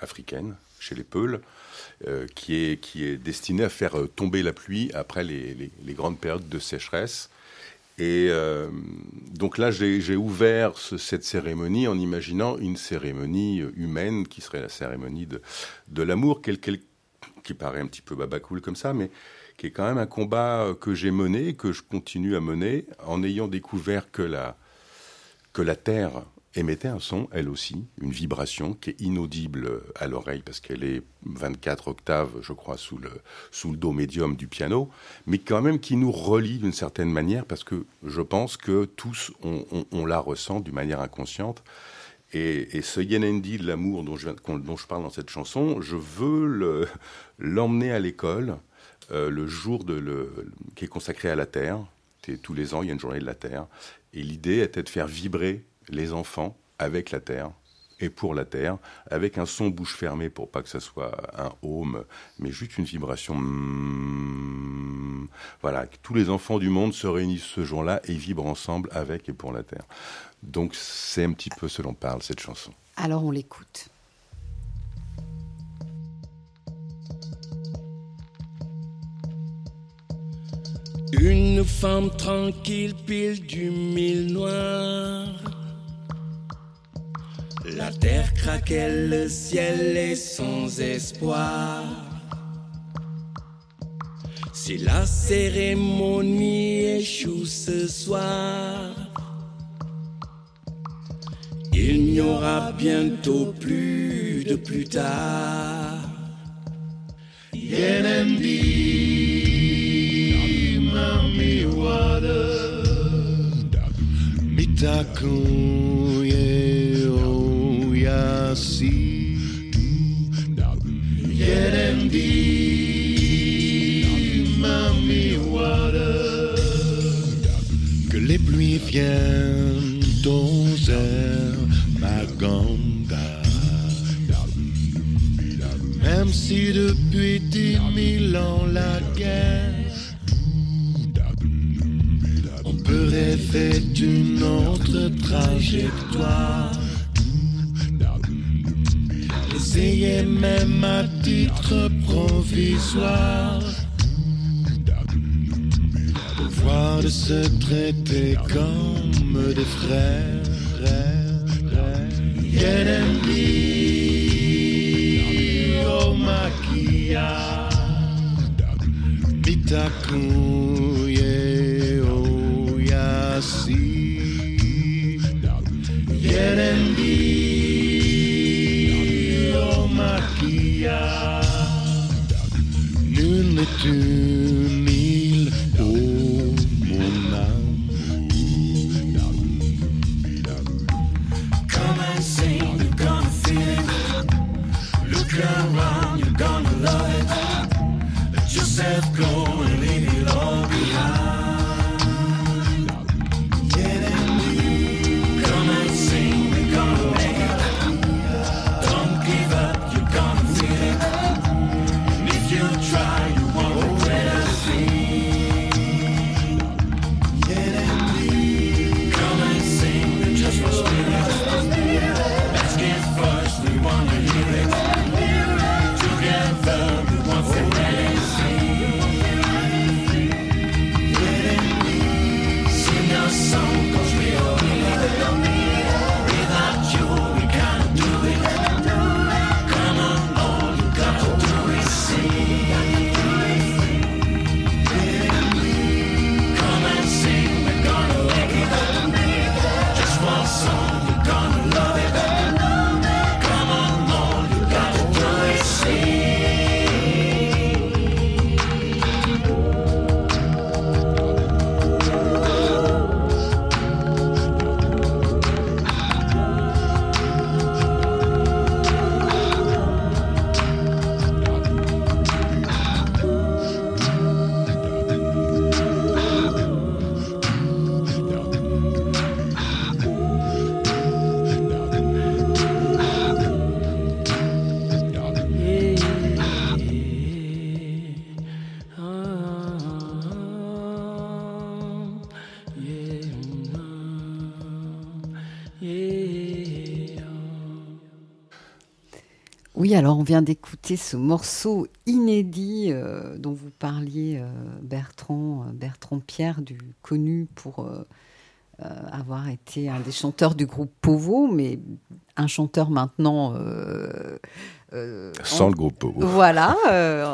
africaine chez les Peuls. qui, est, qui est destinée à faire tomber la pluie après les grandes périodes de sécheresse. Et euh, donc là, j'ai ouvert cette cérémonie en imaginant une cérémonie humaine qui serait la cérémonie de, l'amour, qui paraît un petit peu babacool comme ça, mais qui est quand même un combat que j'ai mené, que je continue à mener, en ayant découvert que la, que la Terre émettait un son, elle aussi, une vibration qui est inaudible à l'oreille parce qu'elle est 24 octaves, je crois, sous le, sous le do médium du piano, mais quand même qui nous relie d'une certaine manière parce que je pense que tous on, la ressent d'une manière inconsciente. Et, ce Yenendi de l'amour dont je, dont je parle dans cette chanson, je veux l'emmener à l'école euh, le jour de le, qui est consacré à la Terre. tous les ans, il y a une journée de la Terre. Et l'idée était de faire vibrer les enfants avec la terre et pour la terre, avec un son bouche fermée pour pas que ça soit un home, mais juste une vibration. Voilà, tous les enfants du monde se réunissent ce jour-là et vibrent ensemble avec et pour la terre. Donc c'est un petit peu ce dont parle cette chanson. Alors on l'écoute. Une femme tranquille pile du mille noir la terre craquait, le ciel est sans espoir. Si la cérémonie échoue ce soir, il n'y aura bientôt plus de plus tard. mami Que les pluies viennent d'Onzer, Maganda. Même si depuis dix mille ans la guerre, on peut rêver d'une autre trajectoire. Même à titre provisoire Pouvoir de se traiter comme des frères. Yenendi, oh maquilla, mitakuye, oh yasi. mittylill Come and sing, you're gonna feel it. Look. Oui, alors on vient d'écouter ce morceau inédit euh, dont vous parliez, euh, Bertrand, euh, Bertrand Pierre, du connu pour euh, avoir été un des chanteurs du groupe Povo, mais un chanteur maintenant. Sans en- le groupe Pogo. Voilà,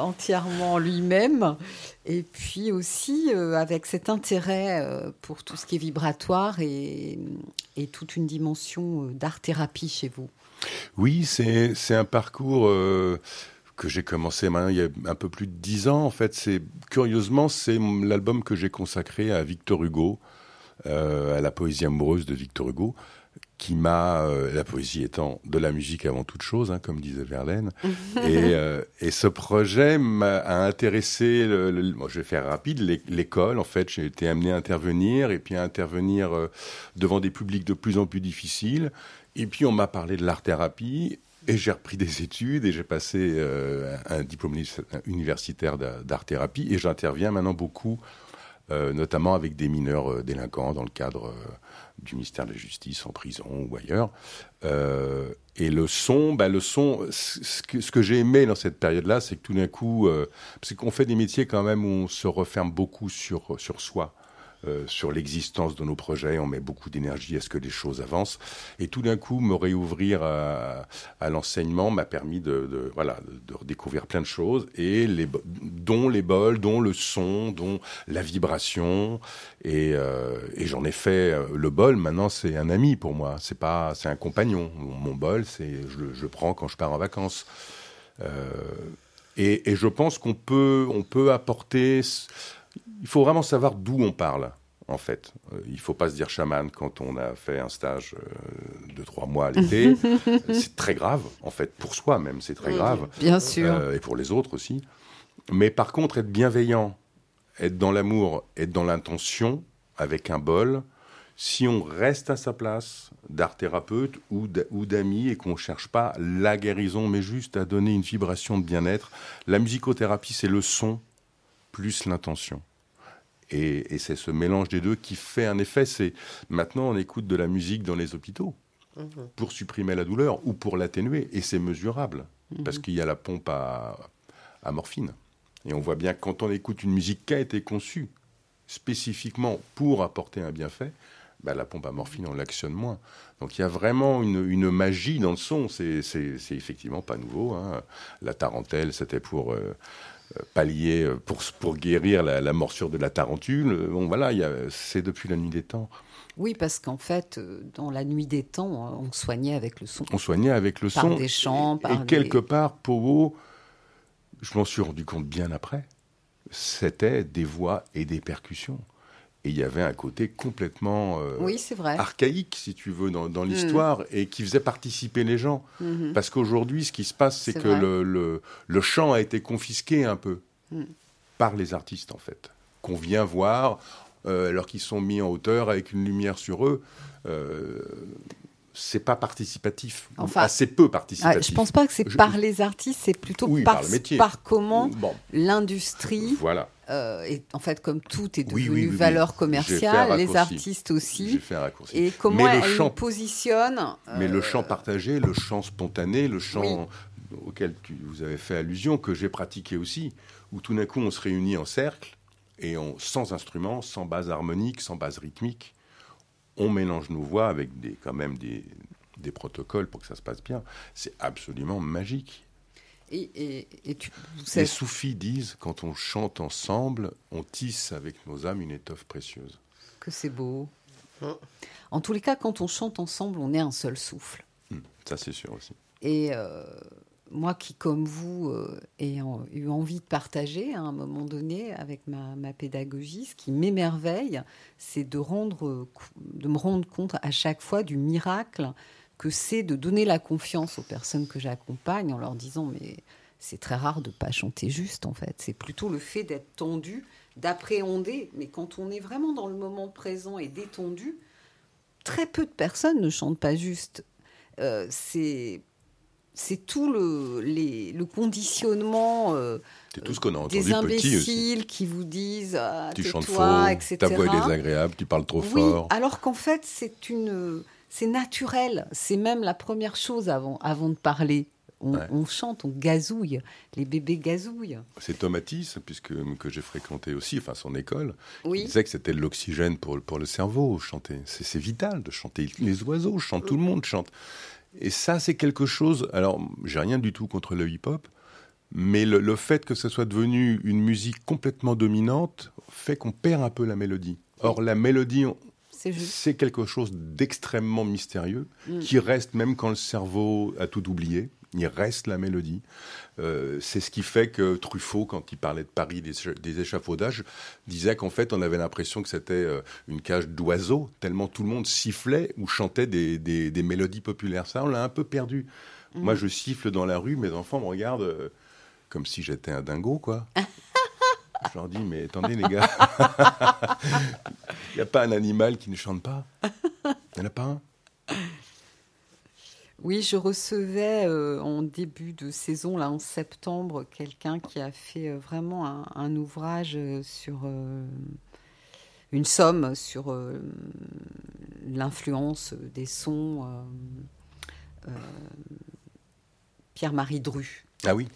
entièrement lui-même. Et puis aussi avec cet intérêt pour tout ce qui est vibratoire et, et toute une dimension d'art-thérapie chez vous. Oui, c'est c'est un parcours euh, que j'ai commencé maintenant il y a un peu plus de dix ans. En fait, c'est curieusement c'est l'album que j'ai consacré à Victor Hugo, euh, à la poésie amoureuse de Victor Hugo, qui m'a euh, la poésie étant de la musique avant toute chose, hein, comme disait Verlaine. et, et ce projet m'a intéressé. Le, le- bon, je vais faire rapide. l'é- L'école, en fait, j'ai été amené à intervenir et puis à intervenir devant des publics de plus en plus difficiles. Et puis on m'a parlé de l'art-thérapie et j'ai repris des études et j'ai passé euh, un diplôme uni- universitaire d'a- d'art-thérapie et j'interviens maintenant beaucoup, euh, notamment avec des mineurs euh, délinquants dans le cadre du ministère de la Justice en prison ou ailleurs. Et le son, bah, le son, ce que, que j'ai aimé dans cette période-là, c'est que tout d'un coup, parce qu'on fait des métiers quand même où on se referme beaucoup sur, sur soi. Euh, sur l'existence de nos projets, on met beaucoup d'énergie à ce que les choses avancent. Et tout d'un coup, me réouvrir à, l'enseignement m'a permis de, voilà, de redécouvrir plein de choses, et dont les bols, dont le son, dont la vibration. Et, euh, j'en ai fait euh, le bol. Maintenant, c'est un ami pour moi. C'est pas, c'est un compagnon. Mon, bol, c'est je, le- prends quand je pars en vacances. Et, et je pense qu'on peut, on peut apporter. Il faut vraiment savoir d'où on parle, en fait. Euh, il faut pas se dire chaman quand on a fait un stage euh, de trois mois à l'été. c'est très grave, en fait, pour soi même, c'est très grave. Bien sûr. Euh, et pour les autres aussi. Mais par contre, être bienveillant, être dans l'amour, être dans l'intention, avec un bol, si on reste à sa place d'art thérapeute ou d'ami et qu'on ne cherche pas la guérison, mais juste à donner une vibration de bien-être, la musicothérapie, c'est le son plus l'intention. Et, et c'est ce mélange des deux qui fait un effet. C'est maintenant on écoute de la musique dans les hôpitaux pour supprimer la douleur ou pour l'atténuer, et c'est mesurable parce qu'il y a la pompe à, à morphine. Et on voit bien que quand on écoute une musique qui a été conçue spécifiquement pour apporter un bienfait, bah, la pompe à morphine, on l'actionne moins. Donc il y a vraiment une, une magie dans le son. C'est effectivement pas nouveau. hein. La tarentelle, c'était pour euh, pallier, euh, pour, pour guérir la, la morsure de la tarentule. Euh, Bon, voilà, c'est depuis la nuit des temps. Oui, parce qu'en fait, euh, dans la nuit des temps, euh, on soignait avec le son. On soignait avec le Par son. des chants, et, par et des- quelque part, Pogo, je m'en suis rendu compte bien après, c'était des voix et des percussions. Et il y avait un côté complètement euh, Oui, c'est vrai. archaïque, si tu veux, dans, dans Mm. l'histoire, et qui faisait participer les gens. Mhm. Parce qu'aujourd'hui, ce qui se passe, c'est que le, le, le chant a été confisqué un peu Mm. par les artistes, en fait, qu'on vient voir, euh, alors qu'ils sont mis en hauteur avec une lumière sur eux. Euh, c'est pas participatif, Enfin, assez peu Ah, participatif. je pense pas que c'est par les artistes, c'est plutôt Oui, par, par le métier. par comment Bon, l'industrie, voilà. Euh, est, en fait, comme tout est devenu oui, oui, oui. valeur commerciale, les artistes aussi, fait un et comment Mais le elles chant- positionnent. Mais le euh, chant partagé, le chant spontané, le chant auquel tu, vous avez fait allusion, que j'ai pratiqué aussi, où tout d'un coup on se réunit en cercle, et on, sans instrument, sans base harmonique, sans base rythmique, on mélange nos voix avec des, quand même des, des protocoles pour que ça se passe bien. C'est absolument magique. Et, et- et tu, Les soufis disent, quand on chante ensemble, on tisse avec nos âmes une étoffe précieuse. que c'est beau. En tous les cas, quand on chante ensemble, on est un seul souffle. Hmm, ça c'est sûr aussi. Et euh, moi qui, comme vous, euh, ayant eu envie de partager à un moment donné avec ma, ma pédagogie, ce qui m'émerveille, c'est de, rendre, euh, de me rendre compte à chaque fois du miracle que c'est de donner la confiance aux personnes que j'accompagne en leur disant mais c'est très rare de pas chanter juste en fait. C'est plutôt le fait d'être tendu, d'appréhender. Mais quand on est vraiment dans le moment présent et détendu, très peu de personnes ne chantent pas juste. Euh, c'est c'est tout le, les- le conditionnement euh, C'est tout ce qu'on a des entendu petit aussi. imbéciles qui vous disent ah, Tu chantes faux, etc. ta voix est désagréable, tu parles trop Oui, fort. alors qu'en fait, c'est une, c'est naturel. C'est même la première chose avant, avant de parler. on, Ouais. on chante, on gazouille. Les bébés gazouillent. C'est Tomatis, puisque que j'ai fréquenté aussi, enfin son école, qui Oui. disait que c'était l'oxygène pour, pour le cerveau, chanter. C'est vital de chanter. Les oiseaux chantent, tout le monde chante. Et ça, c'est quelque chose. Alors, j'ai rien du tout contre le hip-hop, mais le, le fait que ce soit devenu une musique complètement dominante fait qu'on perd un peu la mélodie. Or, la mélodie, C'est quelque chose d'extrêmement mystérieux Mm. qui reste même quand le cerveau a tout oublié. Il reste la mélodie. Euh, c'est ce qui fait que Truffaut, quand il parlait de Paris, des, écha- des échafaudages, disait qu'en fait, on avait l'impression que c'était euh, une cage d'oiseaux, tellement tout le monde sifflait ou chantait des, des- des mélodies populaires. Ça, on l'a un peu perdu. Mm. Moi, je siffle dans la rue, mes enfants me regardent euh, comme si j'étais un dingo, quoi. je leur dis, mais attendez, les gars, il n'y a pas un animal qui ne chante pas? Il n'y en a pas un? Oui, je recevais euh, en début de saison, là en septembre, quelqu'un qui a fait euh, vraiment un, un ouvrage euh, sur euh, une somme sur l'influence des sons. Pierre-Marie Dru. Ah oui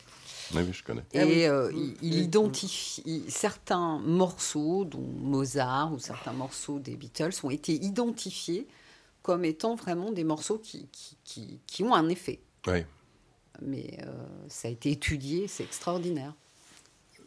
Oui, oui, je connais. Et Ah euh, Mm. il, il identifie certains morceaux, dont Mozart ou certains morceaux des Beatles, ont été identifiés comme étant vraiment des morceaux qui, qui, qui- qui ont un effet. Oui. Mais euh, ça a été étudié, c'est extraordinaire.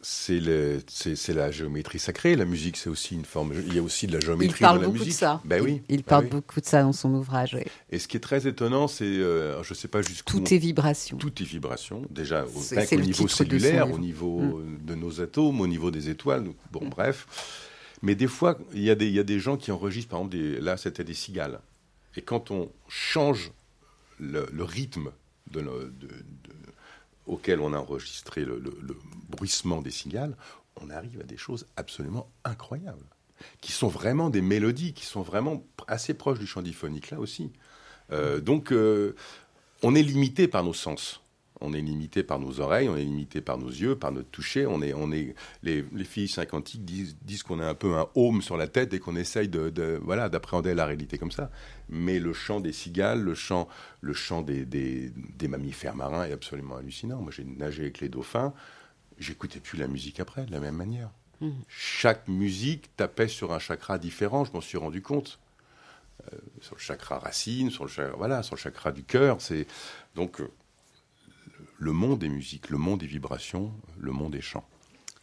C'est le- c'est c'est la géométrie sacrée. La musique, c'est aussi une forme. Il y a aussi de la Il géométrie parle dans la beaucoup musique. de ça. Ben oui. Il, il ben parle oui. beaucoup de ça dans son ouvrage. oui. Et ce qui est très étonnant, c'est, euh, je ne sais pas jusqu'où. Tout est vibration. Tout est vibration. Déjà, au, niveau cellulaire, au niveau Mm. de nos atomes, au niveau des étoiles. Bon, bref. Mais des fois, il y, a des- il y a des gens qui enregistrent, par exemple, des- là, c'était des cigales. Et quand on change le, le rythme de de- de- auquel on a enregistré le, bruissement des cigales, on arrive à des choses absolument incroyables, qui sont vraiment des mélodies, qui sont vraiment assez proches du chant diphonique, là aussi. Euh, donc, euh, on est limité par nos sens. On est limité par nos oreilles, on est limité par nos yeux, par notre toucher. On est, on est, les, les filles disent, disent qu'on a un peu un home sur la tête et qu'on essaye de, de- voilà, d'appréhender la réalité comme ça. Mais le chant des cigales, le chant, le chant des, des, des mammifères marins est absolument hallucinant. Moi, j'ai nagé avec les dauphins. J'écoutais plus la musique après, de la même manière. Mhm. Chaque musique tapait sur un chakra différent, je m'en suis rendu compte. Euh, sur le chakra racine, sur le chakra, voilà, sur le chakra du cœur. C'est donc euh, le monde des musiques, le monde des vibrations, le monde des chants.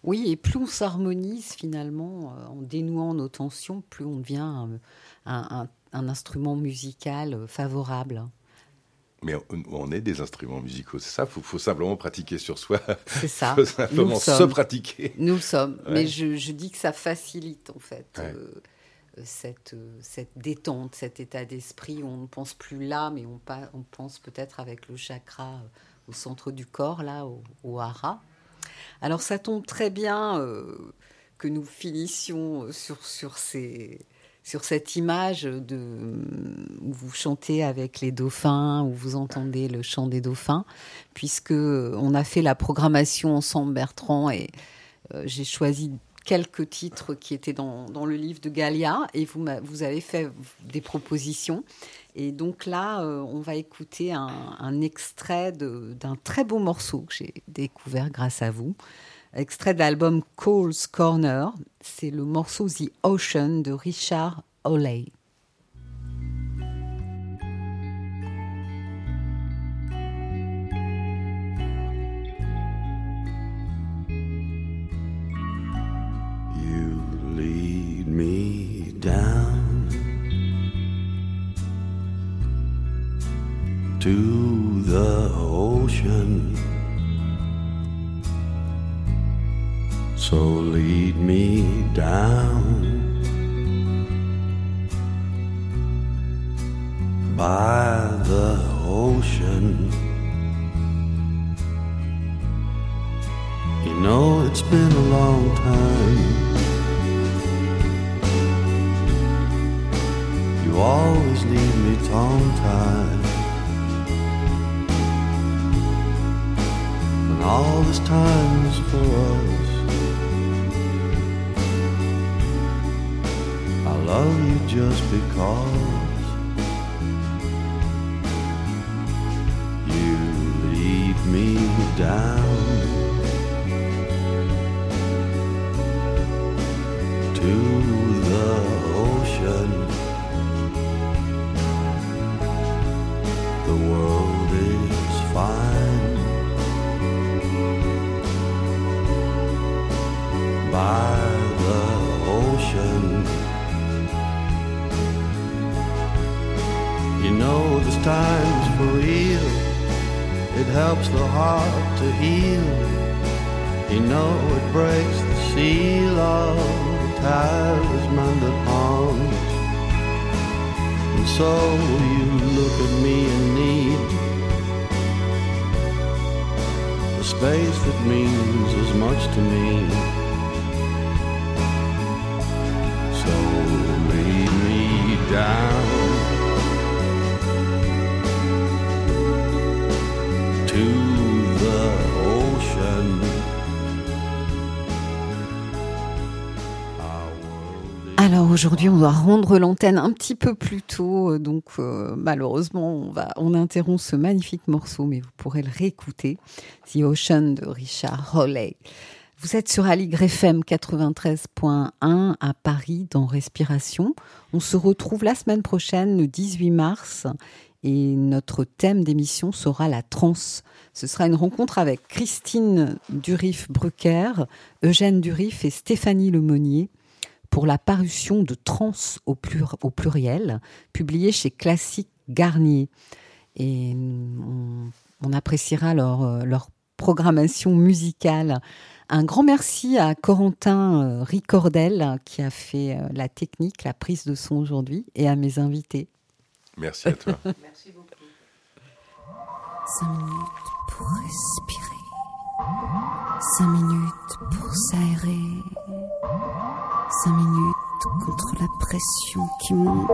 Oui, et plus on s'harmonise finalement euh, en dénouant nos tensions, plus on devient un, un- un instrument musical euh, favorable. Mais on, est des instruments musicaux, c'est ça? Il faut, faut simplement pratiquer sur soi. C'est ça. faut simplement le se pratiquer. Nous le sommes. Ouais. Mais je, je dis que ça facilite en fait Ouais. euh, cette, euh, cette détente, cet état d'esprit où on ne pense plus là, mais on, pense peut-être avec le chakra euh, au centre du corps, là, au, au hara. Alors ça tombe très bien euh, que nous finissions sur, sur, ces, sur cette image de, où vous chantez avec les dauphins, où vous entendez le chant des dauphins, puisque on a fait la programmation ensemble, Bertrand, et euh, j'ai choisi quelques titres qui étaient dans, dans le livre de Galia, et vous, vous avez fait des propositions. Et donc là, euh, on va écouter un, extrait d'un très beau morceau que j'ai découvert grâce à vous. Extrait de l'album Cole's Corner. C'est le morceau The Ocean de Richard Hawley. You lead me down to the ocean. So lead me down by the ocean. You know it's been a long time. You always leave me tongue tied. All this time is for us. I love you just because you lead me down helps the heart to heal. You know, it breaks the seal of the talisman that haunts. And so you look at me in need the space that means as much to me. Aujourd'hui, on doit rendre l'antenne un petit peu plus tôt, euh, donc euh, malheureusement, on va, on interrompt ce magnifique morceau, mais vous pourrez le réécouter. The Ocean de Richard Hawley. Vous êtes sur Aligre FM 93.1 à Paris dans Respiration. On se retrouve la semaine prochaine, le 18 mars, et notre thème d'émission sera la transe. Ce sera une rencontre avec Christine Durif-Brucker, Eugène Durif et Stéphanie Lemonnier pour la parution de Trans au, plur- au pluriel, publiée chez Classique Garnier. Et on, on appréciera leur, leur programmation musicale. Un grand merci à Corentin euh, Ricordel qui a fait euh, la technique, la prise de son aujourd'hui, et à mes invités. Merci à toi. Merci beaucoup. Cinq minutes pour respirer. Cinq minutes pour s'aérer. Cinq minutes contre la pression qui monte.